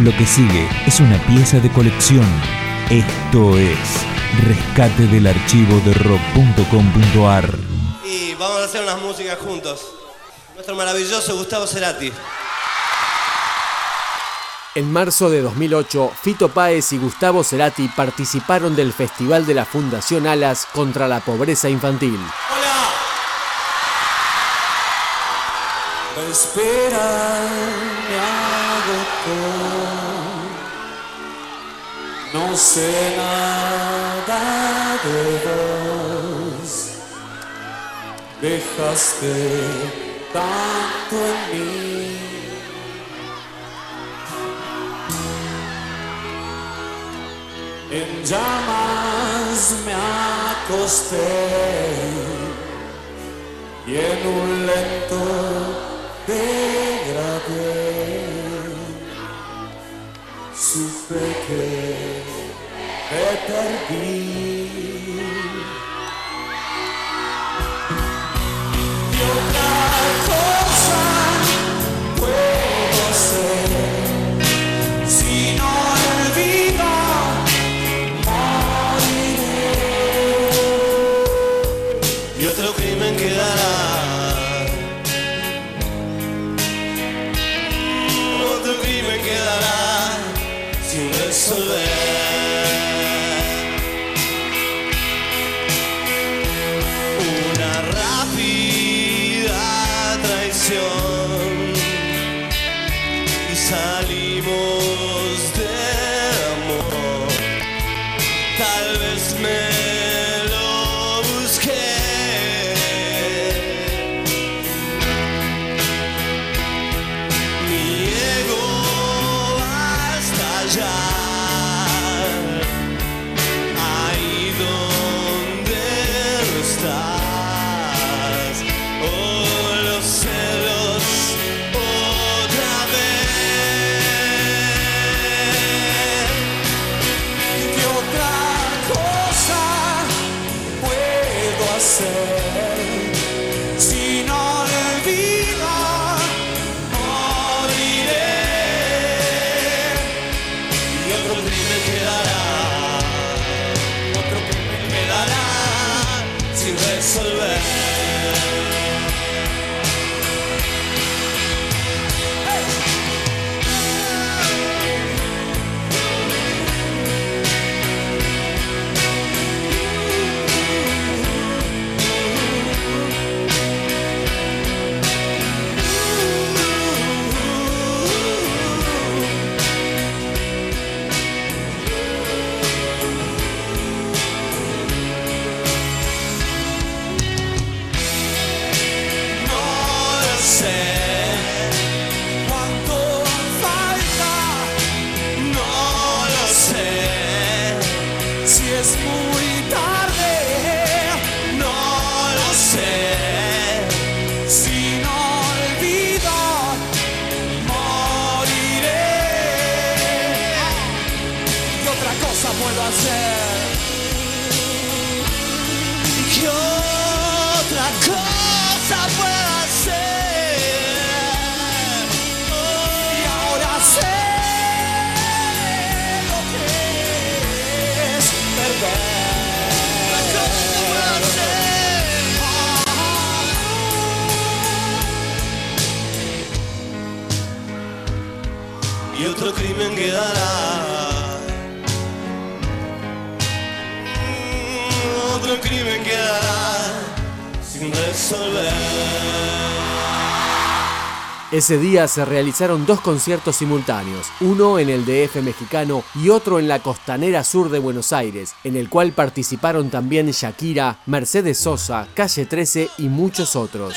Lo que sigue es una pieza de colección. Esto es Rescate del archivo de rock.com.ar. Y vamos a hacer unas músicas juntos. Nuestro maravilloso Gustavo Cerati. En marzo de 2008, Fito Páez y Gustavo Cerati participaron del Festival de la Fundación Alas contra la Pobreza Infantil. ¡Hola! Espera, me agotó. Sé nada de vos. Dejaste tanto en mí. En llamas me acosté y en un lento degradé supe que me perdí. Quedará. Mm, Otro crimen quedará sin resolver. Ese día se realizaron dos conciertos simultáneos, uno en el DF mexicano y otro en la costanera sur de Buenos Aires, en el cual participaron también Shakira, Mercedes Sosa, Calle 13 y muchos otros.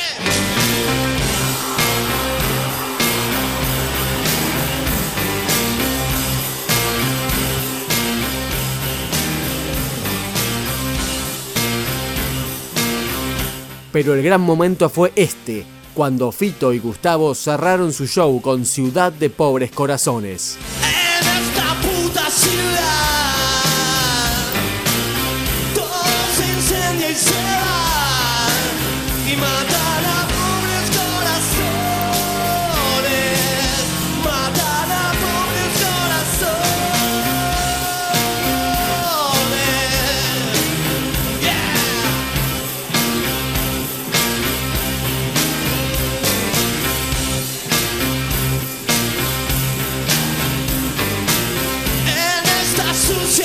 Pero el gran momento fue este, cuando Fito y Gustavo cerraron su show con Ciudad de Pobres Corazones. En esta puta ciudad y se va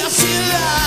cidade.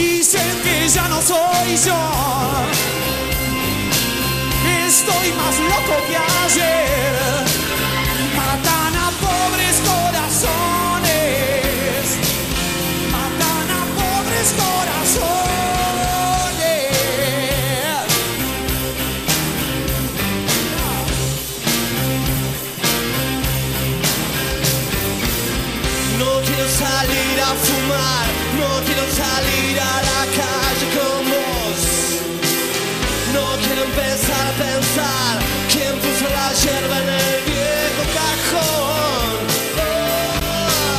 y sé que ya no soy yo. Estoy más loco que ayer. salir a fumar, no quiero salir a la calle con vos. No quiero empezar a pensar quién puso la hierba en el viejo cajón. Ah.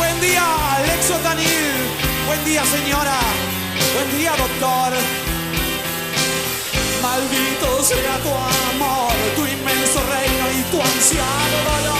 Buen día, Alexo Danil. Buen día, señora. Buen día, doctor. Maldito sea tu amor, tu inmenso reino y tu anciano dolor.